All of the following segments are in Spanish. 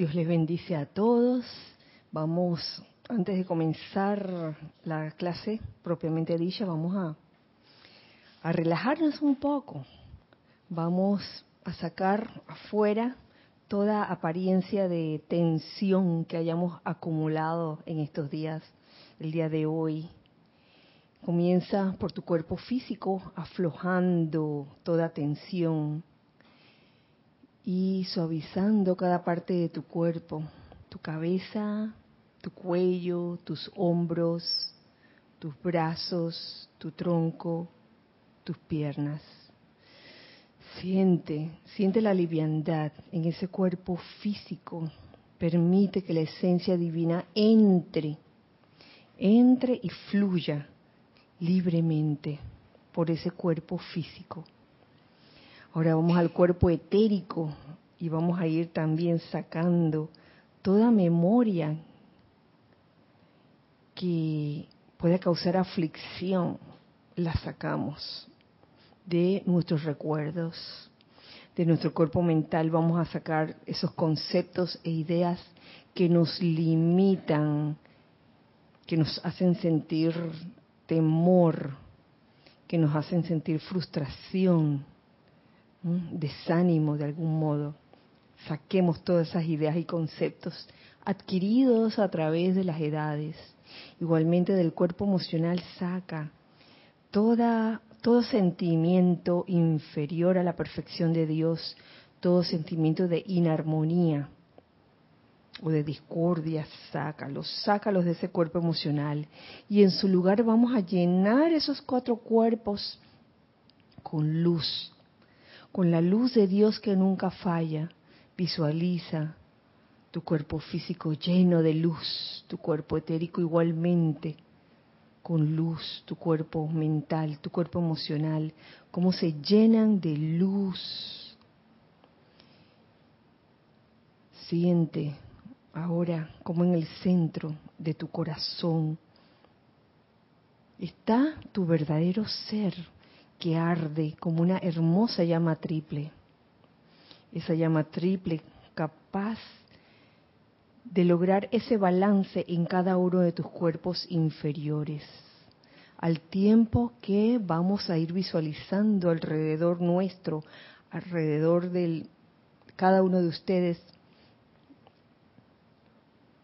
Dios les bendice a todos. Vamos, antes de comenzar la clase propiamente dicha, vamos a, relajarnos un poco. Vamos a sacar afuera toda apariencia de tensión que hayamos acumulado en estos días, el día de hoy. Comienza por tu cuerpo físico aflojando toda tensión y suavizando cada parte de tu cuerpo, tu cabeza, tu cuello, tus hombros, tus brazos, tu tronco, tus piernas. Siente, siente la liviandad en ese cuerpo físico. Permite que la esencia divina entre, entre y fluya libremente por ese cuerpo físico. Ahora vamos al cuerpo etérico y vamos a ir también sacando toda memoria que pueda causar aflicción, la sacamos de nuestros recuerdos, de nuestro cuerpo mental, vamos a sacar esos conceptos e ideas que nos limitan, que nos hacen sentir temor, que nos hacen sentir frustración, desánimo de algún modo. Saquemos todas esas ideas y conceptos adquiridos a través de las edades. Igualmente del cuerpo emocional saca todo sentimiento inferior a la perfección de Dios, todo sentimiento de inarmonía o de discordia, sácalos, sácalos de ese cuerpo emocional. Y en su lugar vamos a llenar esos cuatro cuerpos con luz, con la luz de Dios que nunca falla, visualiza tu cuerpo físico lleno de luz, tu cuerpo etérico igualmente con luz, tu cuerpo mental, tu cuerpo emocional, cómo se llenan de luz. Siente ahora como en el centro de tu corazón está tu verdadero ser que arde como una hermosa llama triple. Esa llama triple capaz de lograr ese balance en cada uno de tus cuerpos inferiores, al tiempo que vamos a ir visualizando alrededor nuestro, alrededor de cada uno de ustedes,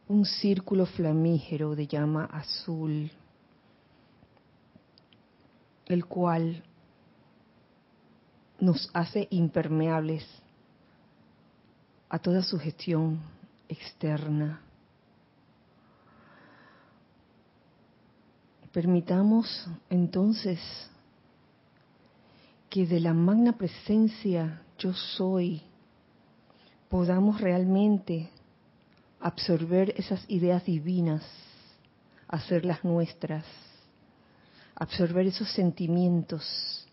un círculo flamígero de llama azul, el cual nos hace impermeables a toda sugestión externa. Permitamos entonces que de la magna presencia yo soy podamos realmente absorber esas ideas divinas, hacerlas nuestras, absorber esos sentimientos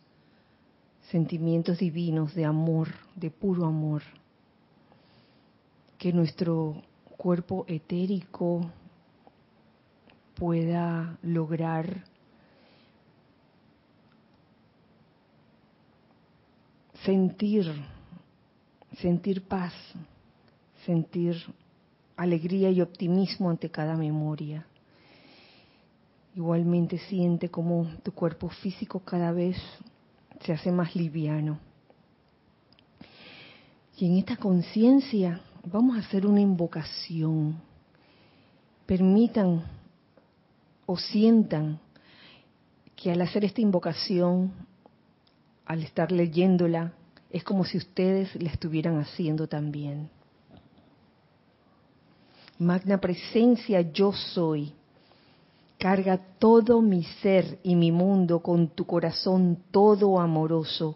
sentimientos divinos de amor, de puro amor. Que nuestro cuerpo etérico pueda lograr sentir, sentir paz, sentir alegría y optimismo ante cada memoria. Igualmente siente como tu cuerpo físico cada vez se hace más liviano. Y en esta conciencia vamos a hacer una invocación. Permitan o sientan que al hacer esta invocación, al estar leyéndola, es como si ustedes la estuvieran haciendo también. Magna presencia yo soy Carga todo mi ser y mi mundo con tu corazón todo amoroso,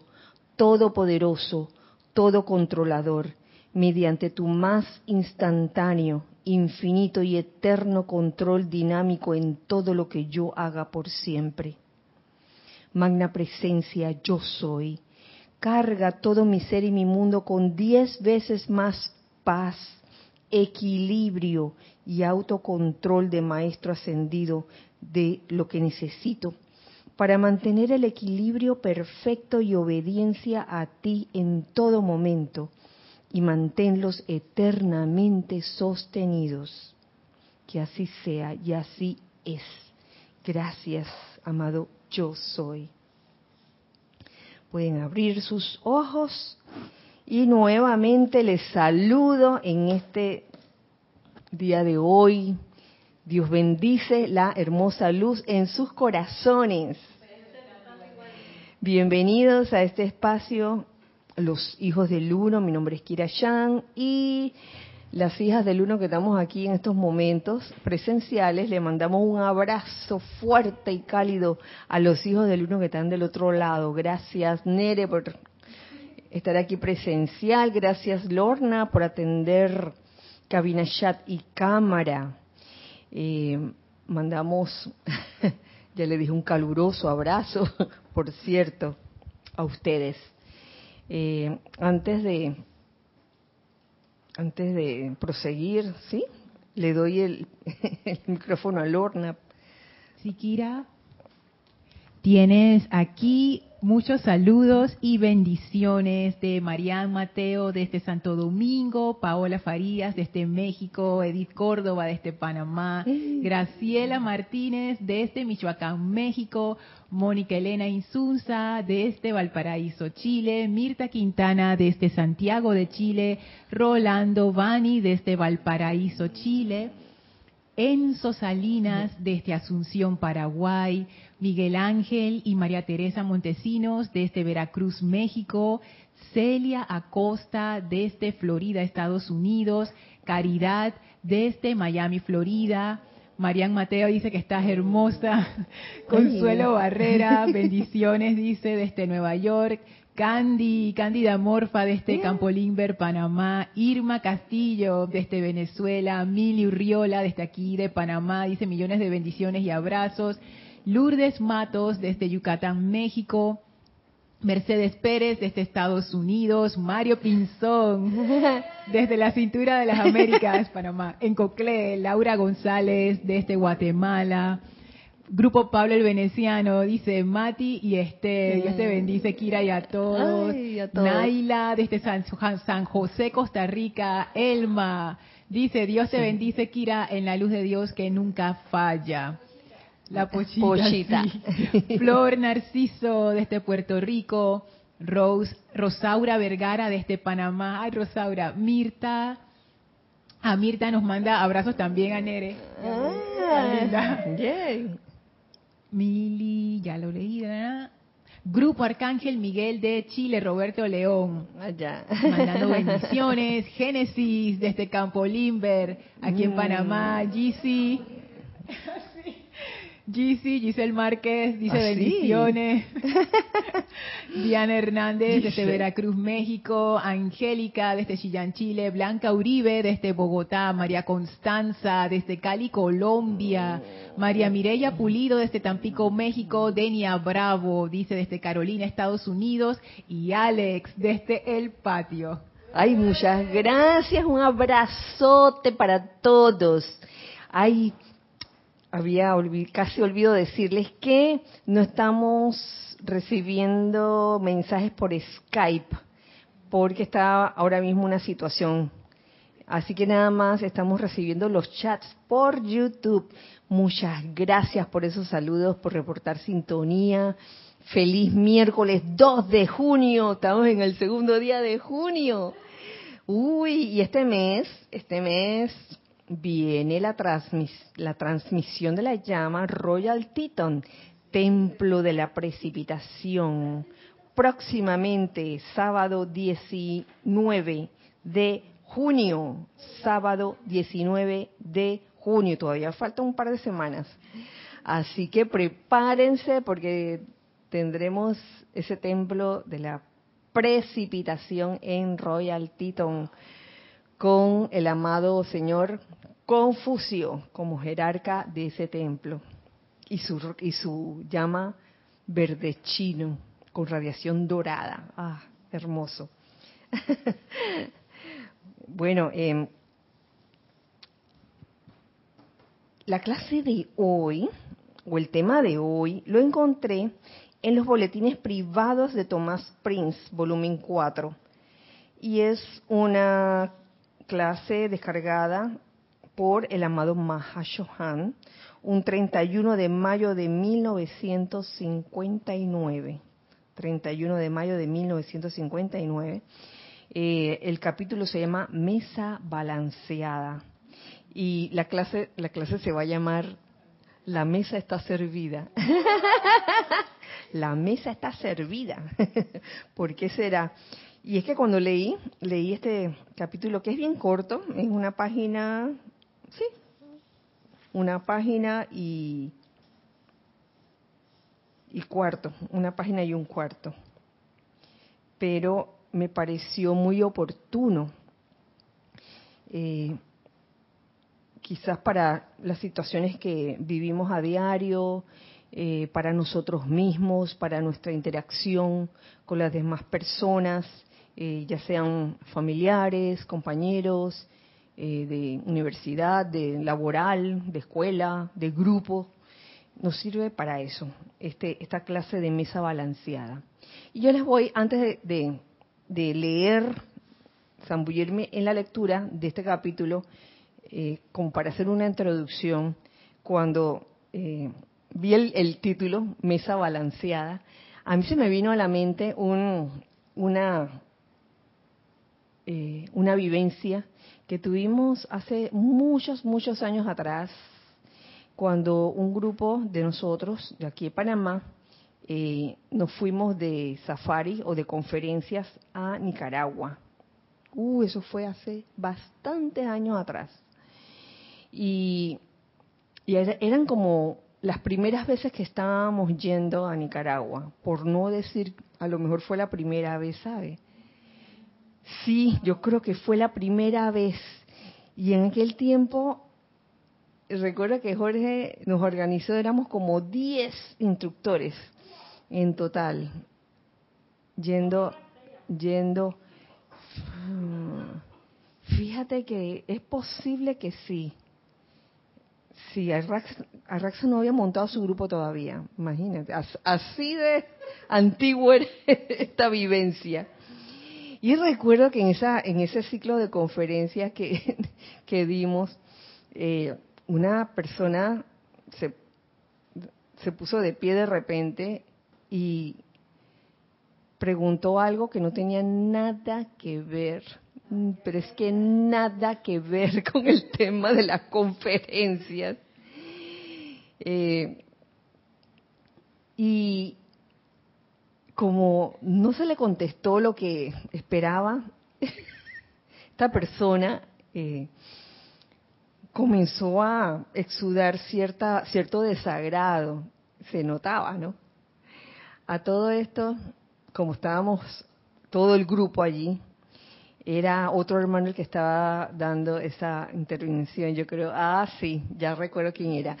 todopoderoso, todo controlador, mediante tu más instantáneo, infinito y eterno control dinámico en todo lo que yo haga por siempre. Magna presencia, yo soy. Carga todo mi ser y mi mundo con diez veces más paz, equilibrio y autocontrol de maestro ascendido de lo que necesito para mantener el equilibrio perfecto y obediencia a ti en todo momento, y manténlos eternamente sostenidos. Que así sea y así es. Gracias, amado yo soy. Pueden abrir sus ojos y nuevamente les saludo en este día de hoy. Dios bendice la hermosa luz en sus corazones. Bienvenidos a este espacio, los hijos del uno. Mi nombre es Kira Yang y las hijas del uno que estamos aquí en estos momentos presenciales, le mandamos un abrazo fuerte y cálido a los hijos del uno que están del otro lado. Gracias, Nere, por estar aquí presencial. Gracias, Lorna, por atender cabina chat y cámara. Eh, mandamos, ya le dije un caluroso abrazo, por cierto, a ustedes. Eh, antes de antes de proseguir, ¿sí? Le doy el, micrófono a Lorna. Siquira, tienes aquí muchos saludos y bendiciones de Marián Mateo desde Santo Domingo, Paola Farías desde México, Edith Córdoba desde Panamá, Graciela Martínez desde Michoacán, México, Mónica Elena Insunza desde Valparaíso, Chile, Mirta Quintana desde Santiago de Chile, Rolando Bani desde Valparaíso, Chile, Enzo Salinas desde Asunción, Paraguay, Miguel Ángel y María Teresa Montesinos desde Veracruz, México, Celia Acosta desde Florida, Estados Unidos, Caridad desde Miami, Florida, Marian Mateo dice que estás hermosa, Consuelo Barrera, bendiciones dice desde Nueva York, Candy, Cándida Morfa desde Campo Limber, Panamá, Irma Castillo desde Venezuela, Mili Urriola desde aquí de Panamá, dice millones de bendiciones y abrazos, Lourdes Matos desde Yucatán, México, Mercedes Pérez desde Estados Unidos, Mario Pinzón desde la cintura de las Américas, Panamá, en Coclé, Laura González desde Guatemala, Grupo Pablo el Veneciano, dice Mati y este, Dios te bendice, Kira y a todos. Naila, desde San, San, José, Costa Rica. Elma, dice, Dios te bendice, Kira, en la luz de Dios que nunca falla. La pochita. Flor Narciso, desde Puerto Rico. Rose, Rosaura Vergara, desde Panamá. Ay, Rosaura. Mirta. A Mirta nos manda abrazos también a Nere. Ah, Mili, ya lo leí, ¿verdad? Grupo Arcángel Miguel de Chile, Roberto León. Allá. Mandando bendiciones. Génesis desde Campo Limber, aquí en mm. Panamá. GC. GC, Giselle Márquez dice ¿Ah, bendiciones. Diana Hernández desde Veracruz, México. Angélica desde Chillán, Chile. Blanca Uribe desde Bogotá. María Constanza desde Cali, Colombia. María Mireya Pulido desde Tampico, México. Denia Bravo dice desde Carolina, Estados Unidos. Y Alex desde El Patio. Ay, muchas gracias. Un abrazote para todos. Ay, había casi olvido decirles que no estamos recibiendo mensajes por Skype porque está ahora mismo una situación. Así que nada más estamos recibiendo los chats por YouTube. Muchas gracias por esos saludos, por reportar sintonía. Feliz miércoles 2 de junio. Estamos en el segundo día de junio. Uy, y este mes, este mes viene la, la transmisión de la llama Royal Teton, Templo de la Precipitación, próximamente sábado 19 de junio, sábado 19 de junio, todavía falta un par de semanas. Así que prepárense porque tendremos ese templo de la precipitación en Royal Teton con el amado Señor Confucio como jerarca de ese templo y su, y su llama verde chino con radiación dorada. Ah, hermoso. bueno, eh, la clase de hoy, o el tema de hoy, lo encontré en los boletines privados de Tomás Prince, volumen 4 y es una clase descargada por el amado Mahashohan un 31 de mayo de 1959. 31 de mayo de 1959. Eh, el capítulo se llama Mesa Balanceada y la clase, la clase se va a llamar La mesa está servida. la mesa está servida. ¿Por qué será? Y es que cuando leí, leí este capítulo que es bien corto, es una página, sí, una página y, y cuarto, una página y un cuarto. Pero me pareció muy oportuno, eh, quizás para las situaciones que vivimos a diario, eh, para nosotros mismos, para nuestra interacción con las demás personas, eh, ya sean familiares, compañeros, eh, de universidad, de laboral, de escuela, de grupo. Nos sirve para eso, este, esta clase de mesa balanceada. Y yo les voy, antes de, leer, zambullirme en la lectura de este capítulo, eh, como para hacer una introducción, cuando eh, vi el, título, Mesa Balanceada, a mí se me vino a la mente un, una, una vivencia que tuvimos hace muchos, muchos años atrás, cuando un grupo de nosotros, de aquí de Panamá, eh, nos fuimos de safari o de conferencias a Nicaragua. Uh, eso fue hace bastantes años atrás. Y, y eran como las primeras veces que estábamos yendo a Nicaragua, por no decir, a lo mejor fue la primera vez, ¿sabe? Sí, yo creo que fue la primera vez. Y en aquel tiempo, recuerdo que Jorge nos organizó, éramos como 10 instructores en total, yendo, yendo. Hmm, fíjate que es posible que sí. Sí, Arraxa no había montado su grupo todavía, imagínate. Así de antiguo era esta vivencia. Y recuerdo que en, esa, en ese ciclo de conferencias que, que dimos, eh, una persona se, se puso de pie de repente y preguntó algo que no tenía nada que ver, pero es que nada que ver con el tema de las conferencias. Eh, y como no se le contestó lo que esperaba, esta persona eh, comenzó a exudar cierta, cierto desagrado, se notaba, ¿no? A todo esto, como estábamos todo el grupo allí, era otro hermano el que estaba dando esa intervención, yo creo, ah, sí, ya recuerdo quién era.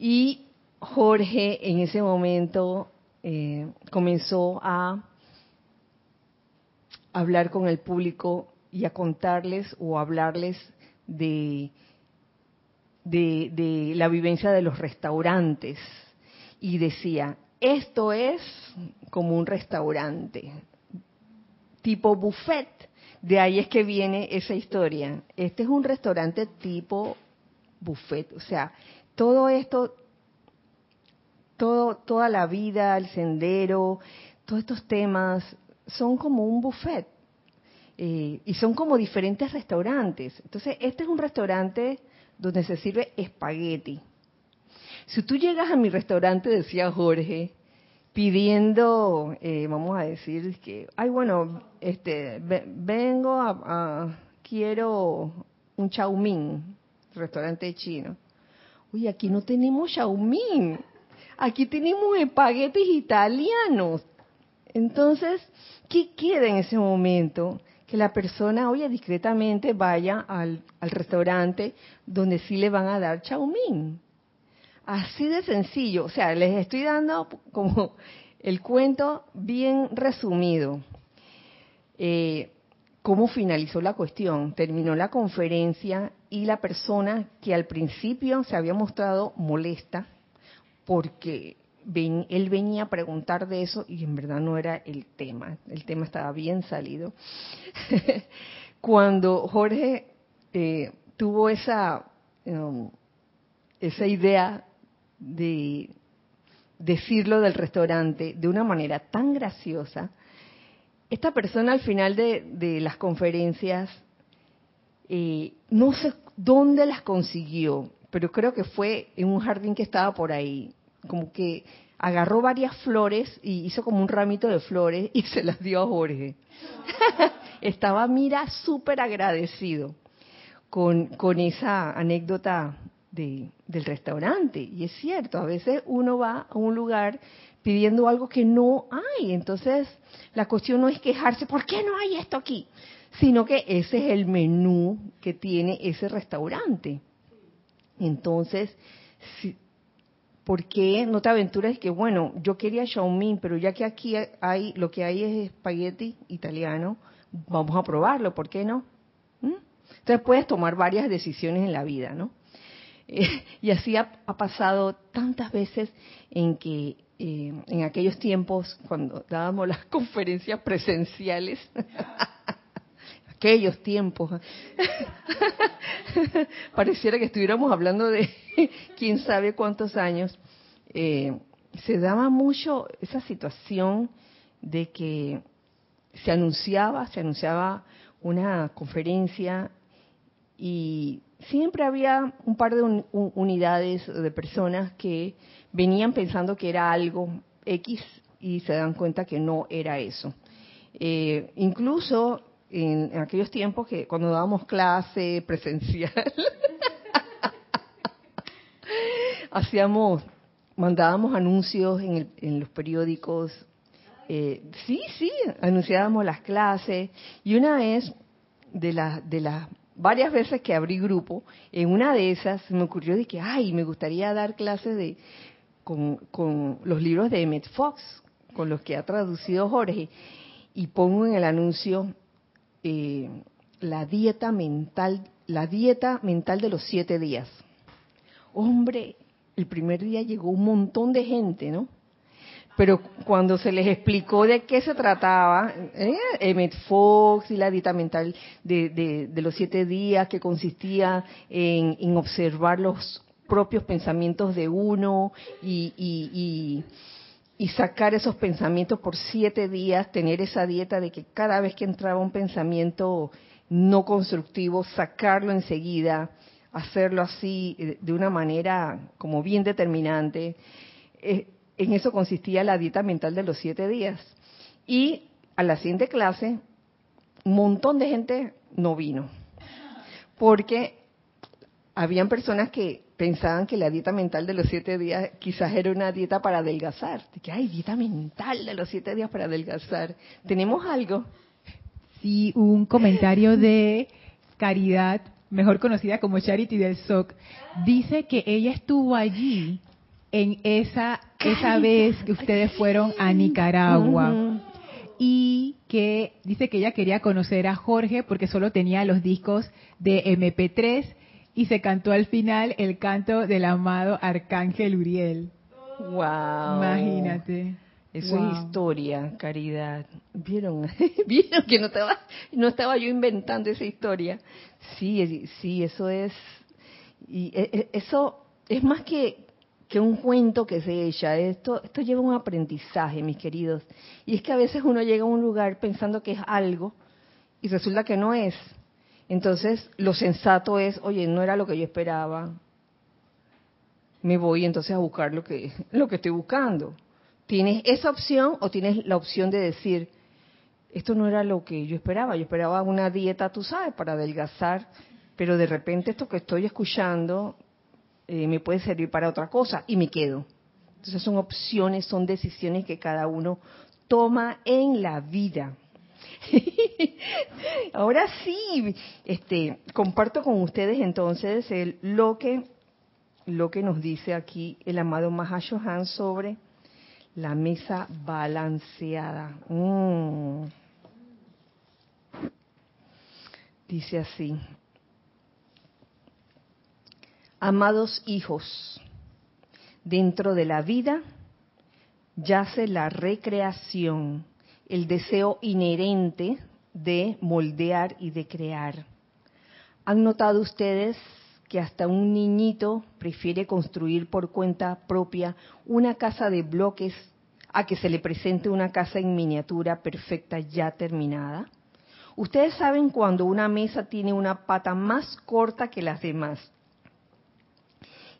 Y Jorge en ese momento eh, comenzó a hablar con el público y a contarles o hablarles de, de, la vivencia de los restaurantes. Y decía, esto es como un restaurante, tipo buffet. De ahí es que viene esa historia. Este es un restaurante tipo buffet. O sea, todo esto toda la vida, el sendero, todos estos temas son como un buffet. Eh, y son como diferentes restaurantes. Entonces, este es un restaurante donde se sirve espagueti. Si tú llegas a mi restaurante, decía Jorge, pidiendo, eh, vamos a decir que, ay, bueno, este, vengo a, quiero un chaumín, restaurante chino. Uy, aquí no tenemos chaumín aquí tenemos espaguetis italianos. Entonces, ¿qué queda en ese momento? Que la persona, oye, discretamente vaya al, restaurante donde sí le van a dar chaumín. Así de sencillo. O sea, les estoy dando como el cuento bien resumido. Eh, ¿Cómo finalizó la cuestión? Terminó la conferencia y la persona que al principio se había mostrado molesta, porque él venía a preguntar de eso y en verdad no era el tema, el tema estaba bien salido. Cuando Jorge eh, tuvo esa, um, esa idea de decirlo del restaurante de una manera tan graciosa, esta persona al final de, las conferencias, eh, no sé dónde las consiguió, pero creo que fue en un jardín que estaba por ahí, como que agarró varias flores y hizo como un ramito de flores y se las dio a Jorge. Estaba, mira, súper agradecido con, con esa anécdota de, del restaurante. Y es cierto, a veces uno va a un lugar pidiendo algo que no hay. Entonces, la cuestión no es quejarse, ¿por qué no hay esto aquí? Sino que ese es el menú que tiene ese restaurante. Entonces, ¿por qué no te aventuras? Que bueno, yo quería Xiaomi, pero ya que aquí hay, lo que hay es espagueti italiano, vamos a probarlo, ¿por qué no? ¿Mm? Entonces puedes tomar varias decisiones en la vida, ¿no? y así ha, pasado tantas veces en que eh, en aquellos tiempos, cuando dábamos las conferencias presenciales, aquellos tiempos, pareciera que estuviéramos hablando de quién sabe cuántos años, eh, se daba mucho esa situación de que se anunciaba, se anunciaba una conferencia y siempre había un par de unidades de personas que venían pensando que era algo X y se dan cuenta que no era eso. Eh, incluso en, aquellos tiempos que cuando dábamos clase presencial, hacíamos, mandábamos anuncios en, los periódicos. Eh, sí, sí, anunciábamos las clases y una vez de las de las varias veces que abrí grupo, en una de esas me ocurrió de que, ay, me gustaría dar clases de con, los libros de Emmett Fox, con los que ha traducido Jorge, y pongo en el anuncio eh, la dieta mental, la dieta mental de los siete días. Hombre, el primer día llegó un montón de gente, ¿no? pero cuando se les explicó de qué se trataba, ¿eh? Emmett Fox y la dieta mental de, los siete días, que consistía en, observar los propios pensamientos de uno y, sacar esos pensamientos por siete días, tener esa dieta de que cada vez que entraba un pensamiento no constructivo, sacarlo enseguida, hacerlo así eh, de una manera como bien determinante. Eh, en eso consistía la dieta mental de los siete días. Y a la siguiente clase, un montón de gente no vino, porque habían personas que pensaban que la dieta mental de los siete días quizás era una dieta para adelgazar. De que hay dieta mental de los siete días para adelgazar. ¿Tenemos algo? Sí, un comentario de Caridad, mejor conocida como Charity del SOC, dice que ella estuvo allí en esa, esa vez que ustedes fueron a Nicaragua. Y que dice que ella quería conocer a Jorge porque solo tenía los discos de MP3 y se cantó al final el canto del amado Arcángel Uriel. Wow. Imagínate. Eso es historia, caridad. ¿Vieron? ¿Vieron que no estaba, no estaba yo inventando esa historia? Sí, sí, eso es. Y e, e, eso es más que, que un cuento que se echa. Esto, esto lleva un aprendizaje, mis queridos. Y es que a veces uno llega a un lugar pensando que es algo y resulta que no es. Entonces, lo sensato es, oye, no era lo que yo esperaba. Me voy entonces a buscar lo que, lo que estoy buscando. Tienes esa opción o tienes la opción de decir, esto no era lo que yo esperaba. Yo esperaba una dieta, tú sabes, para adelgazar, pero de repente esto que estoy escuchando eh, me puede servir para otra cosa y me quedo. Entonces son opciones, son decisiones que cada uno toma en la vida. Ahora sí, este, comparto con ustedes entonces el, lo que lo que nos dice aquí el amado Mahashohan sobre la mesa balanceada. Mm. Dice así, Amados hijos, dentro de la vida yace la recreación, el deseo inherente de moldear y de crear. ¿Han notado ustedes que hasta un niñito prefiere construir por cuenta propia una casa de bloques a que se le presente una casa en miniatura perfecta ya terminada? Ustedes saben cuando una mesa tiene una pata más corta que las demás.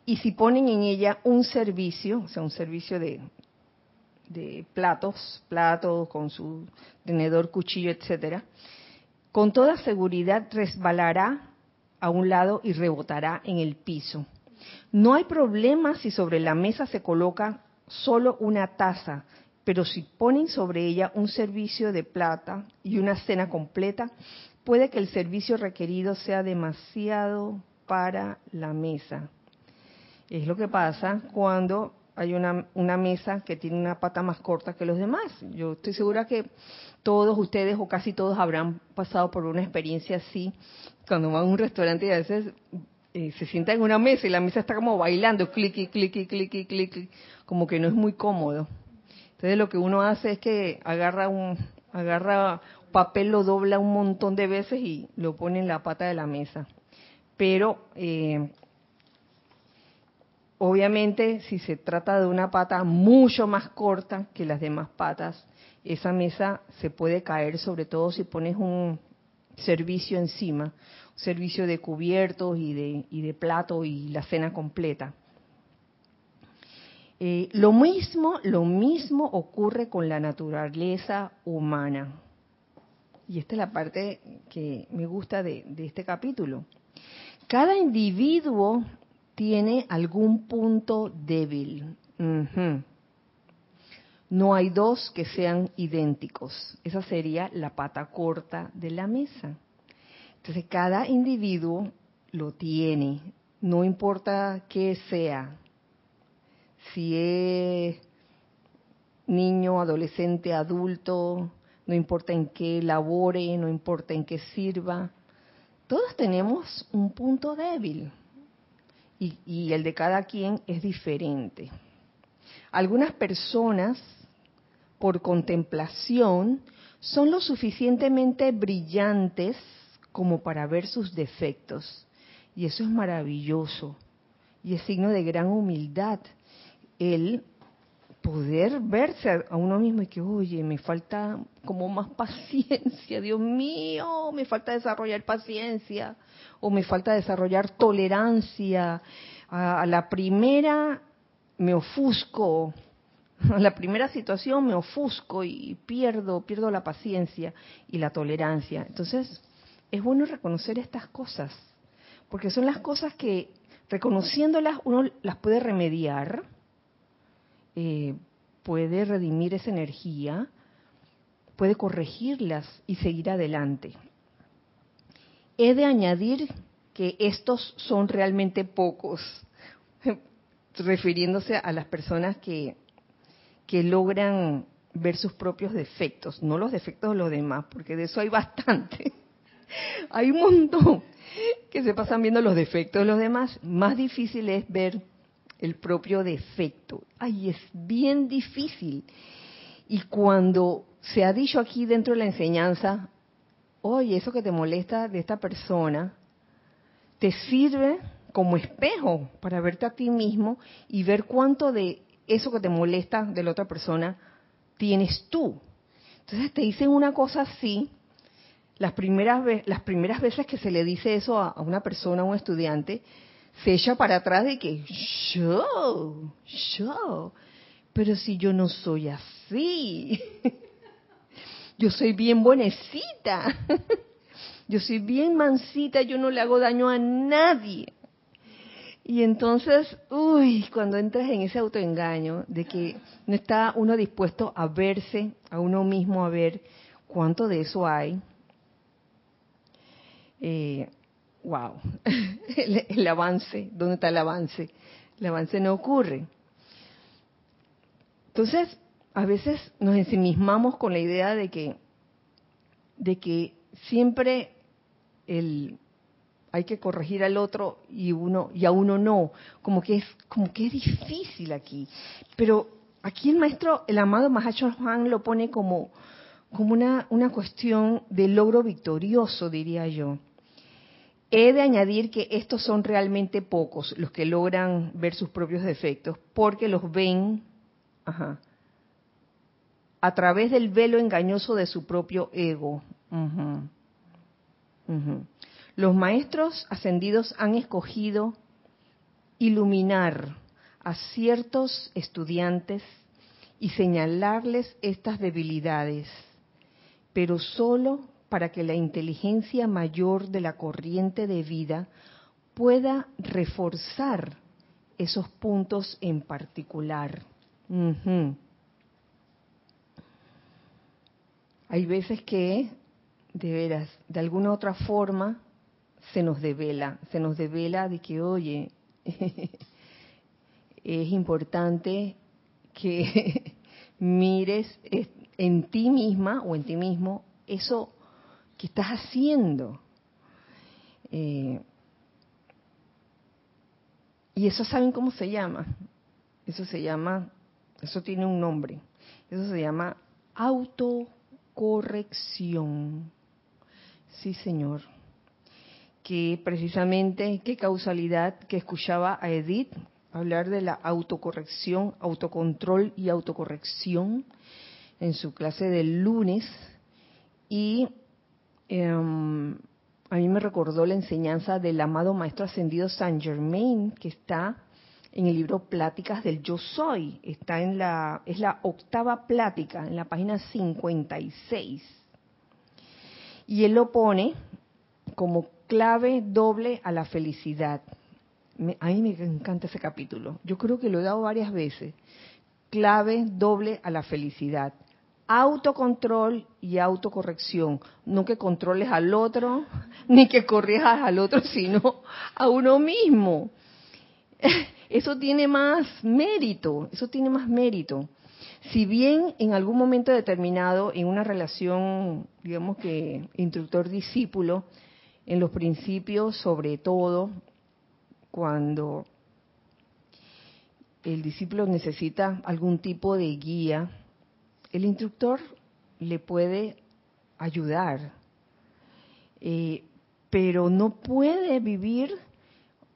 Y si ponen en ella un servicio, o sea, un servicio de, de platos, platos con su tenedor, cuchillo, etcétera, con toda seguridad resbalará a un lado y rebotará en el piso. No hay problema si sobre la mesa se coloca solo una taza, pero si ponen sobre ella un servicio de plata y una cena completa, puede que el servicio requerido sea demasiado para la mesa. Es lo que pasa cuando hay una, una, mesa que tiene una pata más corta que los demás. Yo estoy segura que todos ustedes o casi todos habrán pasado por una experiencia así cuando van a un restaurante y a veces eh, se sienta en una mesa y la mesa está como bailando, clic, clic, clic, clic, como que no es muy cómodo. Entonces lo que uno hace es que agarra un agarra papel, lo dobla un montón de veces y lo pone en la pata de la mesa. Pero eh, obviamente si se trata de una pata mucho más corta que las demás patas, esa mesa se puede caer, sobre todo si pones un servicio encima, un servicio de cubiertos y de, y de plato y la cena completa. Eh, lo mismo, lo mismo ocurre con la naturaleza humana. Y esta es la parte que me gusta de, de este capítulo. Cada individuo tiene algún punto débil. No hay dos que sean idénticos. Esa sería la pata corta de la mesa. Entonces, cada individuo lo tiene, no importa qué sea, si es niño, adolescente, adulto, no importa en qué labore, no importa en qué sirva, todos tenemos un punto débil y, el de cada quien es diferente. Algunas personas, por contemplación, son lo suficientemente brillantes como para ver sus defectos. Y eso es maravilloso. Y es signo de gran humildad el poder verse a uno mismo y que, oye, me falta como más paciencia, Dios mío, me falta desarrollar paciencia o me falta desarrollar tolerancia. A, la primera me ofusco, a la primera situación me ofusco y pierdo, pierdo la paciencia y la tolerancia. Entonces, es bueno reconocer estas cosas, porque son las cosas que reconociéndolas uno las puede remediar eh, puede redimir esa energía, puede corregirlas y seguir adelante. He de añadir que estos son realmente pocos, refiriéndose a las personas que, que logran ver sus propios defectos, no los defectos de los demás, porque de eso hay bastante. hay un montón que se pasan viendo los defectos de los demás. Más difícil es ver el propio defecto. Ay, es bien difícil. Y cuando se ha dicho aquí dentro de la enseñanza, oye, eso que te molesta de esta persona, te sirve como espejo para verte a ti mismo y ver cuánto de eso que te molesta de la otra persona tienes tú. Entonces te dicen una cosa así, las primeras, las primeras veces que se le dice eso a, a una persona, a un estudiante, se echa para atrás de que yo, yo, pero si yo no soy así, yo soy bien buenecita, yo soy bien mansita, yo no le hago daño a nadie. Y entonces, uy, cuando entras en ese autoengaño de que no está uno dispuesto a verse a uno mismo, a ver cuánto de eso hay, eh, wow, el, avance, ¿dónde está el avance? El avance no ocurre. Entonces, a veces nos ensimismamos con la idea de que, de que siempre el, hay que corregir al otro y uno y a uno no, como que es como que es difícil aquí. Pero aquí el maestro, el amado Mahacho Juan lo pone como, como una, una cuestión de logro victorioso, diría yo. He de añadir que estos son realmente pocos los que logran ver sus propios defectos, porque los ven a través del velo engañoso de su propio ego. Los maestros ascendidos han escogido iluminar a ciertos estudiantes y señalarles estas debilidades, pero solo para que la inteligencia mayor de la corriente de vida pueda reforzar esos puntos en particular. Hay veces que, de veras, de alguna otra forma, se nos devela, se nos devela de que, oye, es importante que mires en ti misma o en ti mismo eso que estás haciendo. Eh, y eso saben cómo se llama. Eso se llama, eso tiene un nombre. Eso se llama autocorrección. Sí, señor. Que precisamente, qué causalidad que escuchaba a Edith hablar de la autocorrección, autocontrol y autocorrección en su clase del lunes. Y Em, a mí me recordó la enseñanza del amado Maestro Ascendido Saint Germain, que está en el libro Pláticas del Yo Soy. Está en la, es la octava plática, en la página 56. Y él lo pone como clave doble a la felicidad. a mí me encanta ese capítulo. Yo creo que lo he dado varias veces. Clave doble a la felicidad autocontrol y autocorrección. No que controles al otro, ni que corrijas al otro, sino a uno mismo. Eso tiene más mérito, eso tiene más mérito. Si bien en algún momento determinado, en una relación, digamos que instructor-discípulo, en los principios, sobre todo, cuando el discípulo necesita algún tipo de guía, el instructor le puede ayudar, eh, pero no puede vivir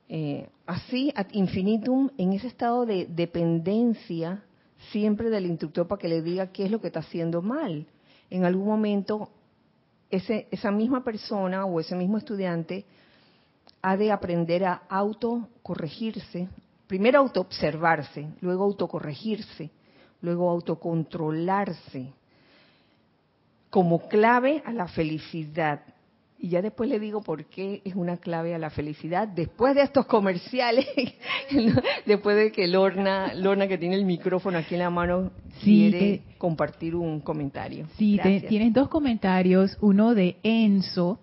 eh, así ad infinitum en ese estado de dependencia siempre del instructor para que le diga qué es lo que está haciendo mal. En algún momento ese, esa misma persona o ese mismo estudiante ha de aprender a autocorregirse, primero autoobservarse, luego autocorregirse luego autocontrolarse como clave a la felicidad. Y ya después le digo por qué es una clave a la felicidad. Después de estos comerciales, después de que Lorna, Lorna que tiene el micrófono aquí en la mano, quiere compartir un comentario. Sí, tienes dos comentarios. Uno de Enzo,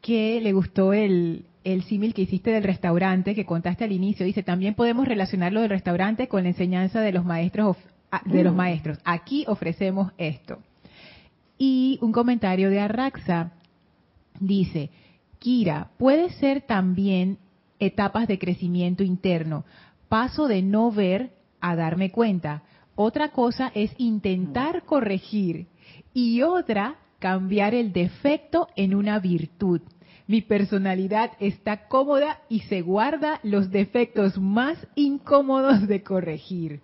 que le gustó el, el símil que hiciste del restaurante que contaste al inicio. Dice, también podemos relacionarlo del restaurante con la enseñanza de los maestros de los maestros. Aquí ofrecemos esto. Y un comentario de Arraxa dice, Kira, puede ser también etapas de crecimiento interno, paso de no ver a darme cuenta. Otra cosa es intentar corregir y otra cambiar el defecto en una virtud. Mi personalidad está cómoda y se guarda los defectos más incómodos de corregir.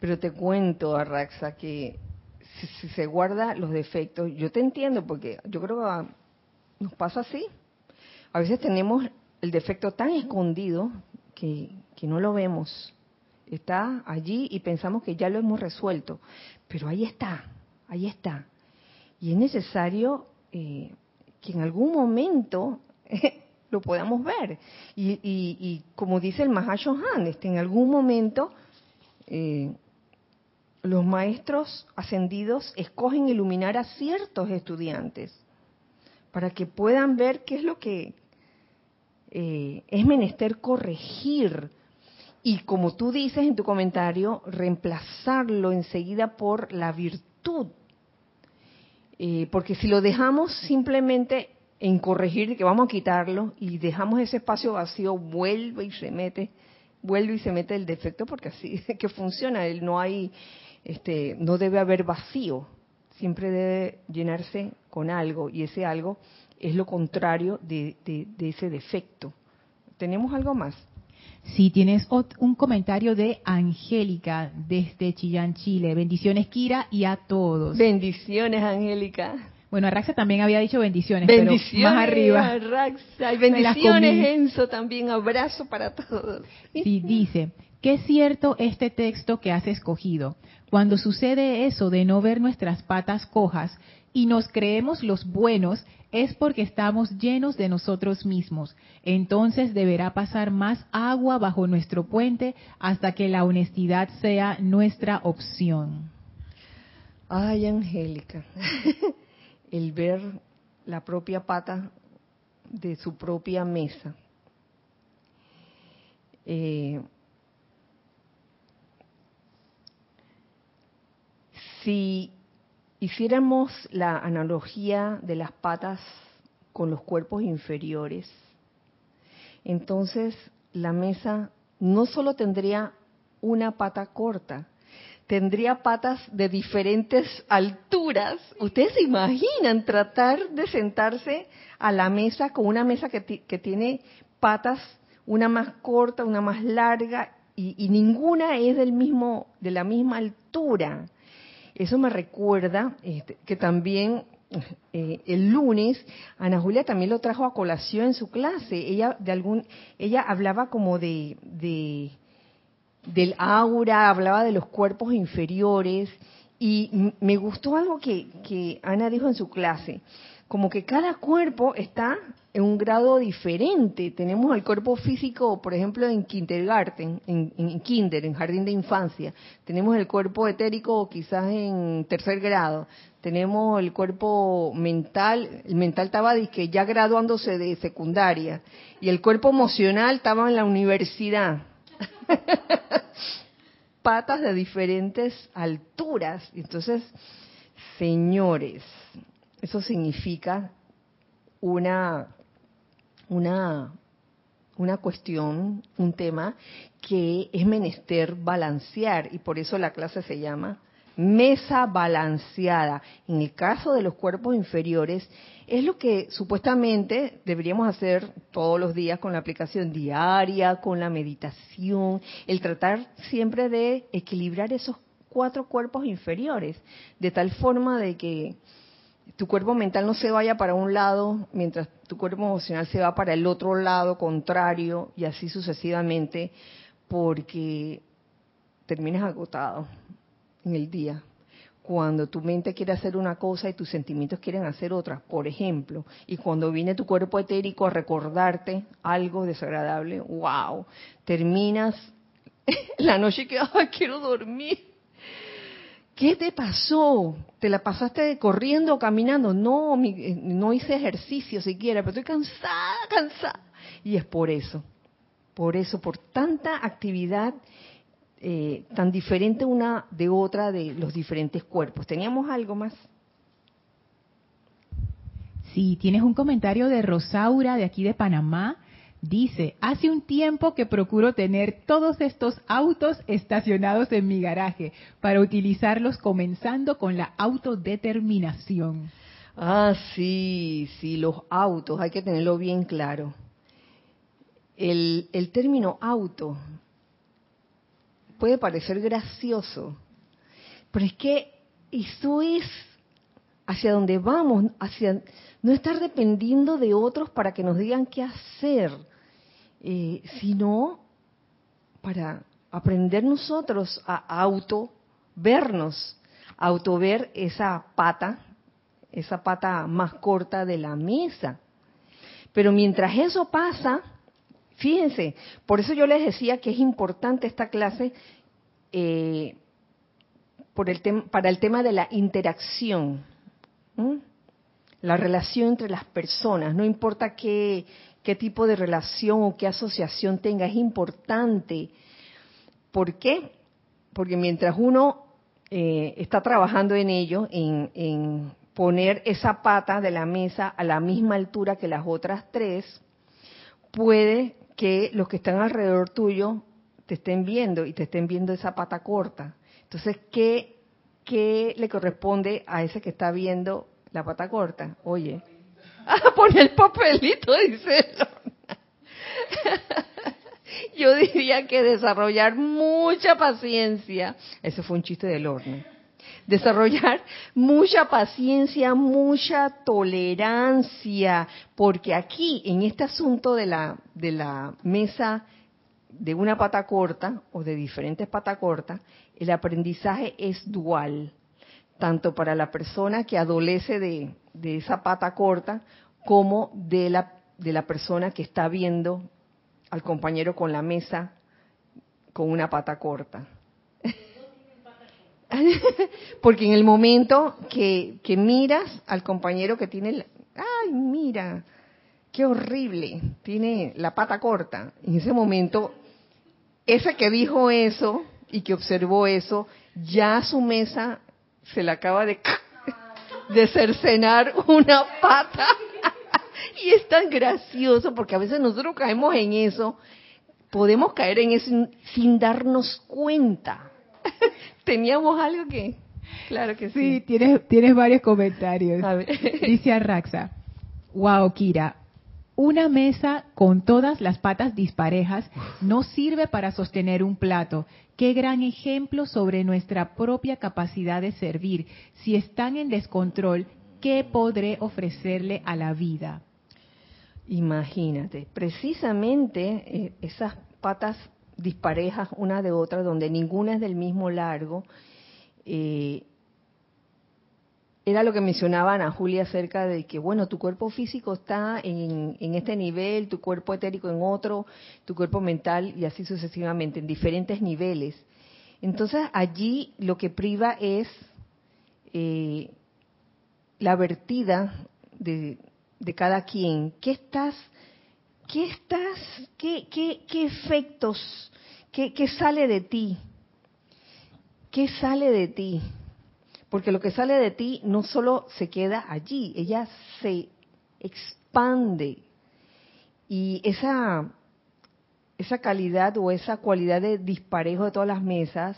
Pero te cuento, Arraxa, que si, se guarda los defectos, yo te entiendo porque yo creo que nos pasa así. A veces tenemos el defecto tan escondido que, no lo vemos. Está allí y pensamos que ya lo hemos resuelto. Pero ahí está, ahí está. Y es necesario eh, que en algún momento lo podamos ver. Y, como dice el Mahashohan, este, en algún momento eh, los maestros ascendidos escogen iluminar a ciertos estudiantes para que puedan ver qué es lo que eh, es menester corregir y como tú dices en tu comentario, reemplazarlo enseguida por la virtud. Eh, porque si lo dejamos simplemente en corregir, que vamos a quitarlo, y dejamos ese espacio vacío, vuelve y se mete vuelve y se mete el defecto porque así es que funciona. No hay, este, no debe haber vacío. Siempre debe llenarse con algo y ese algo es lo contrario de, de ese defecto. ¿Tenemos algo más? Si tienes un comentario de Angélica desde Chillán, Chile. Bendiciones, Kira, y a todos. Bendiciones, Angélica. Bueno, Raxa también había dicho bendiciones, bendiciones pero más arriba. Raxa. Y bendiciones, Enzo, también. Abrazo para todos. Sí, dice, qué cierto este texto que has escogido. Cuando sucede eso de no ver nuestras patas cojas y nos creemos los buenos, es porque estamos llenos de nosotros mismos. Entonces deberá pasar más agua bajo nuestro puente hasta que la honestidad sea nuestra opción. Ay, Angélica, el ver la propia pata de su propia mesa. Eh, si hiciéramos la analogía de las patas con los cuerpos inferiores, entonces la mesa no solo tendría una pata corta, tendría patas de diferentes alturas. Ustedes se imaginan tratar de sentarse a la mesa con una mesa que, tiene patas, una más corta, una más larga, y, y, ninguna es del mismo, de la misma altura. Eso me recuerda este, que también eh, el lunes Ana Julia también lo trajo a colación en su clase. Ella de algún, ella hablaba como de, de del aura, hablaba de los cuerpos inferiores y me gustó algo que, que Ana dijo en su clase, como que cada cuerpo está en un grado diferente. Tenemos el cuerpo físico, por ejemplo, en kindergarten, en, kinder, en jardín de infancia. Tenemos el cuerpo etérico quizás en tercer grado. Tenemos el cuerpo mental, el mental estaba que ya graduándose de secundaria. Y el cuerpo emocional estaba en la universidad. Patas de diferentes alturas. Entonces, señores, eso significa una una, una cuestión, un tema que es menester balancear y por eso la clase se llama mesa balanceada. En el caso de los cuerpos inferiores, es lo que supuestamente deberíamos hacer todos los días con la aplicación diaria, con la meditación, el tratar siempre de equilibrar esos cuatro cuerpos inferiores, de tal forma de que tu cuerpo mental no se vaya para un lado mientras tu cuerpo emocional se va para el otro lado contrario y así sucesivamente porque terminas agotado en el día. Cuando tu mente quiere hacer una cosa y tus sentimientos quieren hacer otra, por ejemplo, y cuando viene tu cuerpo etérico a recordarte algo desagradable, wow, terminas la noche que quiero dormir ¿Qué te pasó? ¿Te la pasaste corriendo o caminando? No, eh, no hice ejercicio siquiera, pero estoy cansada, cansada. Y es por eso, por eso, por tanta actividad eh, tan diferente una de otra de los diferentes cuerpos. ¿Teníamos algo más? Sí, tienes un comentario de Rosaura de aquí de Panamá Dice, hace un tiempo que procuro tener todos estos autos estacionados en mi garaje para utilizarlos comenzando con la autodeterminación. Ah, sí, sí, los autos, hay que tenerlo bien claro. El, el término auto puede parecer gracioso, pero es que eso es hacia donde vamos, hacia no estar dependiendo de otros para que nos digan qué hacer eh, sino para aprender nosotros a auto vernos, auto ver esa pata, esa pata más corta de la mesa. Pero mientras eso pasa, fíjense, por eso yo les decía que es importante esta clase eh, para el tema de la interacción, la relación entre las personas, no importa qué, qué tipo de relación o qué asociación tenga, es importante. ¿Por qué? Porque mientras uno eh, está trabajando en ello, en, poner esa pata de la mesa a la misma altura que las otras tres, puede que los que están alrededor tuyo te estén viendo y te estén viendo esa pata corta. Entonces, ¿qué, qué le corresponde a ese que está viendo la pata corta? Oye, ah, pone el papelito, dice Yo diría que desarrollar mucha paciencia. Ese fue un chiste del horno. Desarrollar mucha paciencia, mucha tolerancia, porque aquí, en este asunto de la, de la mesa de una pata corta o de diferentes patas cortas, el aprendizaje es dual, tanto para la persona que adolece de, de esa pata corta como de la, de la persona que está viendo al compañero con la mesa con una pata corta. Porque en el momento que, miras al compañero que tiene, ay, mira, qué horrible, tiene la pata corta. En ese momento, ese que dijo eso y que observó eso, ya a su mesa se le acaba de, de cercenar una pata. y es tan gracioso porque a veces nosotros caemos en eso, podemos caer en eso sin darnos cuenta. Teníamos algo que... Claro que sí. Sí, tienes, tienes varios comentarios. Dice Arraxa, wow, Kira, una mesa con todas las patas disparejas no sirve para sostener un plato. Qué gran ejemplo sobre nuestra propia capacidad de servir. Si están en descontrol, ¿qué podré ofrecerle a la vida? Imagínate, precisamente eh, esas patas disparejas una de otra, donde ninguna es del mismo largo, eh, era lo que mencionaban a Julia acerca de que, bueno, tu cuerpo físico está en, este nivel, tu cuerpo etérico en otro, tu cuerpo mental y así sucesivamente, en diferentes niveles. Entonces allí lo que priva es eh, la vertida de, de cada quien. ¿Qué estás, qué estás, qué, qué, qué efectos, qué, sale de ti? ¿Qué sale de ti? Porque lo que sale de ti no solo se queda allí, ella se expande. Y esa, esa calidad o esa cualidad de disparejo de todas las mesas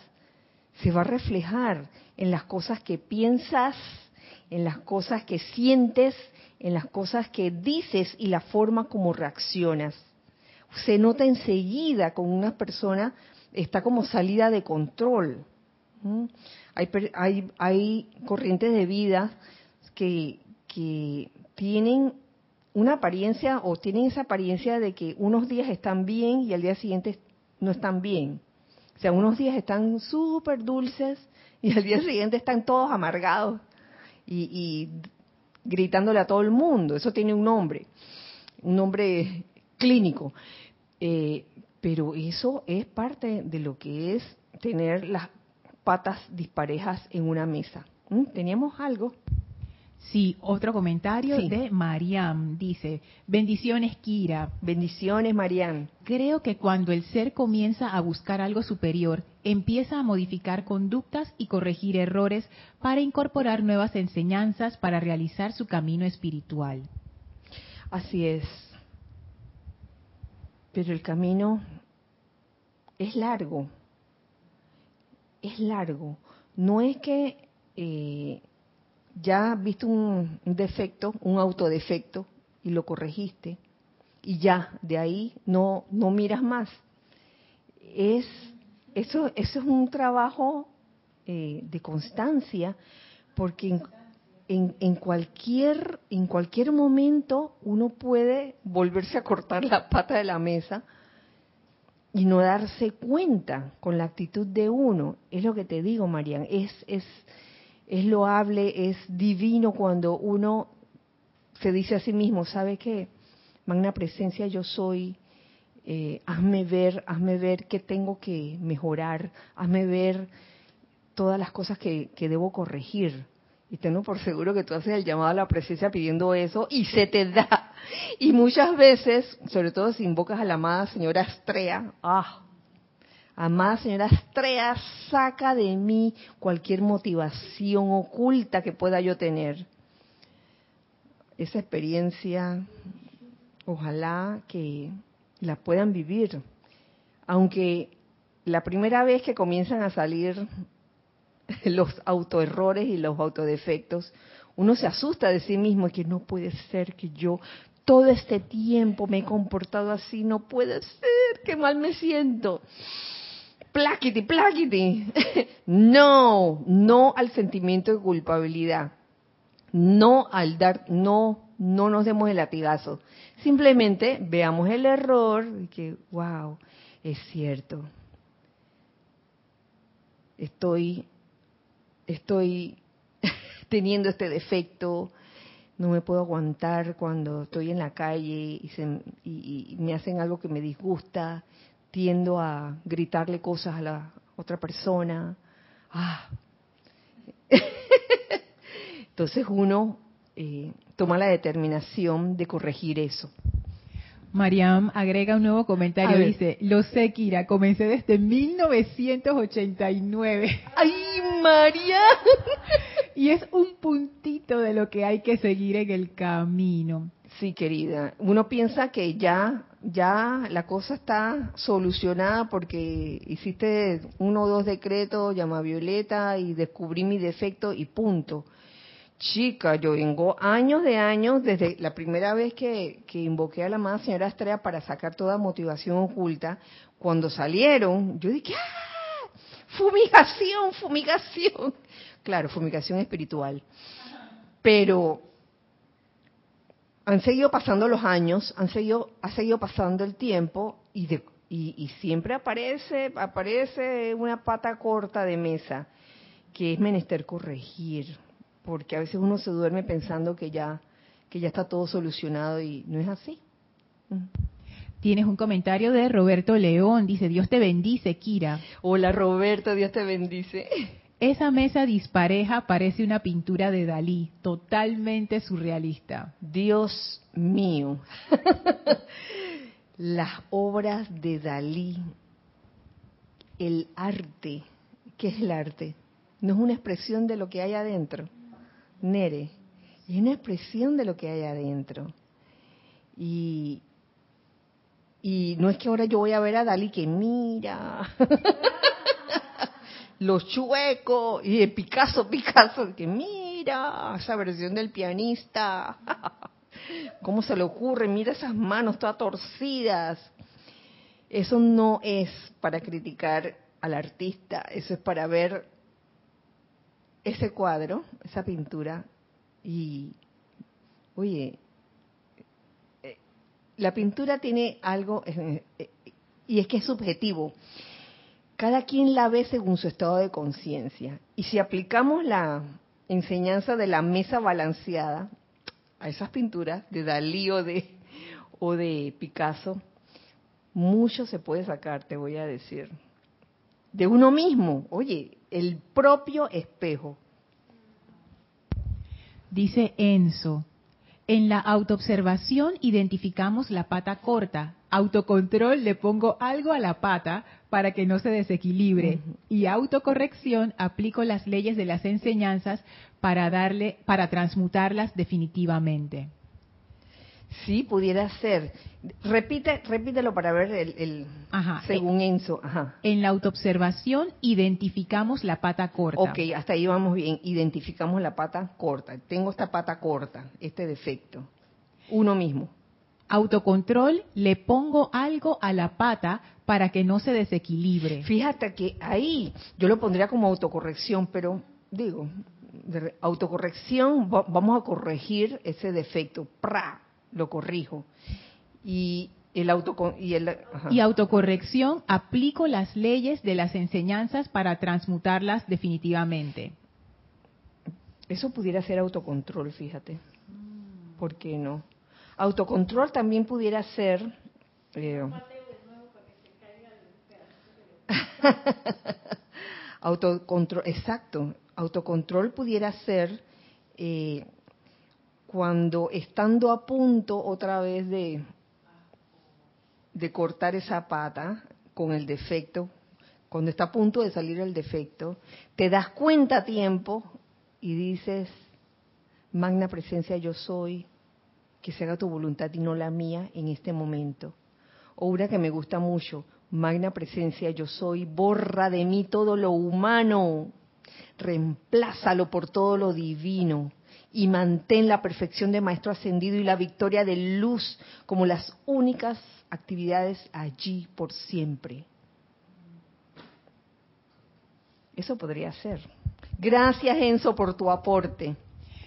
se va a reflejar en las cosas que piensas, en las cosas que sientes en las cosas que dices y la forma como reaccionas. Se nota enseguida con una persona está como salida de control. Hay, hay, hay, corrientes de vida que, que tienen una apariencia o tienen esa apariencia de que unos días están bien y al día siguiente no están bien. O sea, unos días están súper dulces y al día siguiente están todos amargados y, y gritándole a todo el mundo. Eso tiene un nombre, un nombre clínico. Eh, pero eso es parte de lo que es tener las patas disparejas en una mesa. ¿Mm? ¿Teníamos algo? Sí, otro comentario de Mariam. Dice, bendiciones Kira. Bendiciones Mariam. Creo que cuando el ser comienza a buscar algo superior, empieza a modificar conductas y corregir errores para incorporar nuevas enseñanzas para realizar su camino espiritual. Así es. Pero el camino es largo. Es largo. No es que... Eh, ya viste un, defecto, un autodefecto y lo corregiste y ya de ahí no no miras más. Es eso eso es un trabajo eh, de constancia porque en, en, cualquier en cualquier momento uno puede volverse a cortar la pata de la mesa y no darse cuenta con la actitud de uno. Es lo que te digo, Marian, es es es loable, es divino cuando uno se dice a sí mismo, ¿sabe qué? Magna presencia yo soy, eh, hazme ver, hazme ver qué tengo que mejorar, hazme ver todas las cosas que, que debo corregir. Y tengo por seguro que tú haces el llamado a la presencia pidiendo eso y se te da. Y muchas veces, sobre todo si invocas a la amada señora Astrea, ah, Amada señora Estrella, saca de mí cualquier motivación oculta que pueda yo tener. Esa experiencia, ojalá que la puedan vivir. Aunque la primera vez que comienzan a salir los autoerrores y los autodefectos, uno se asusta de sí mismo y que no puede ser que yo todo este tiempo me he comportado así, no puede ser, qué mal me siento. Pláquiti, pláquiti. No, no al sentimiento de culpabilidad. No al dar, no, no nos demos el latigazo. Simplemente veamos el error y que, wow, es cierto. Estoy, estoy teniendo este defecto, no me puedo aguantar cuando estoy en la calle y, se, y, me hacen algo que me disgusta, tiendo a gritarle cosas a la otra persona. Ah. Entonces uno eh, toma la determinación de corregir eso. Mariam agrega un nuevo comentario, dice, lo sé Kira, comencé desde 1989. ¡Ay, Mariam! y es un puntito de lo que hay que seguir en el camino. Sí, querida. Uno piensa que ya, ya la cosa está solucionada porque hiciste uno o dos decretos, llama Violeta y descubrí mi defecto y punto. Chica, yo vengo años de años, desde la primera vez que, que invoqué a la amada señora Estrella para sacar toda motivación oculta, cuando salieron, yo dije, ¡ah! Fumigación, fumigación. Claro, fumigación espiritual. Pero han seguido pasando los años, han seguido, ha seguido pasando el tiempo y, de, y, y siempre aparece, aparece una pata corta de mesa que es menester corregir porque a veces uno se duerme pensando que ya que ya está todo solucionado y no es así. Mm. Tienes un comentario de Roberto León, dice, Dios te bendice, Kira. Hola Roberto, Dios te bendice. Esa mesa dispareja parece una pintura de Dalí, totalmente surrealista. Dios mío. Las obras de Dalí, el arte, ¿qué es el arte? No es una expresión de lo que hay adentro. Nere, es una expresión de lo que hay adentro. Y, y no es que ahora yo voy a ver a Dalí que mira los chuecos y de Picasso, Picasso, que mira esa versión del pianista. ¿Cómo se le ocurre? Mira esas manos todas torcidas. Eso no es para criticar al artista, eso es para ver ese cuadro, esa pintura, y, oye, eh, la pintura tiene algo, eh, eh, y es que es subjetivo. Cada quien la ve según su estado de conciencia. Y si aplicamos la enseñanza de la mesa balanceada a esas pinturas de Dalí o de, o de Picasso, mucho se puede sacar, te voy a decir. De uno mismo. Oye, el propio espejo. Dice Enzo, en la autoobservación identificamos la pata corta. Autocontrol le pongo algo a la pata para que no se desequilibre. Y autocorrección aplico las leyes de las enseñanzas para darle, para transmutarlas definitivamente. Sí, pudiera ser. Repite, repítelo para ver el, según eh, Enzo. En la autoobservación identificamos la pata corta. Ok, hasta ahí vamos bien. Identificamos la pata corta. Tengo esta pata corta, este defecto. Uno mismo. Autocontrol, le pongo algo a la pata para que no se desequilibre. Fíjate que ahí yo lo pondría como autocorrección, pero digo, autocorrección, vamos a corregir ese defecto. ¡Pra! lo corrijo. Y el auto y, el, y autocorrección, aplico las leyes de las enseñanzas para transmutarlas definitivamente. Eso pudiera ser autocontrol, fíjate. ¿Por qué no? Autocontrol también pudiera ser... Eh, autocontrol, exacto. Autocontrol pudiera ser eh, cuando estando a punto otra vez de, de cortar esa pata con el defecto, cuando está a punto de salir el defecto, te das cuenta a tiempo y dices, magna presencia yo soy, que se haga tu voluntad y no la mía en este momento. O una que me gusta mucho, Magna presencia, yo soy, borra de mí todo lo humano, reemplázalo por todo lo divino y mantén la perfección de Maestro Ascendido y la victoria de luz como las únicas actividades allí por siempre. Eso podría ser. Gracias Enzo por tu aporte.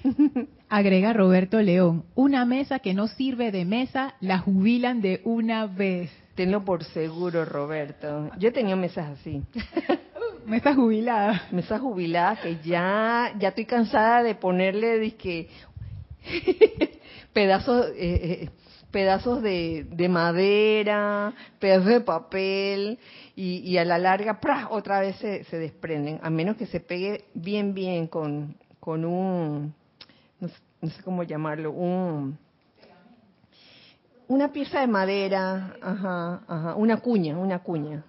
Agrega Roberto León, una mesa que no sirve de mesa, la jubilan de una vez. Tenlo por seguro, Roberto. Yo he tenido mesas así. Mesas jubiladas. Mesas jubiladas que ya, ya estoy cansada de ponerle disque, pedazos, eh, eh, pedazos de, de, madera, pedazos de papel y, y a la larga, otra vez se, se, desprenden, a menos que se pegue bien, bien con, con un, no sé, no sé cómo llamarlo, un una pieza de madera, ajá, ajá, una cuña, una cuña,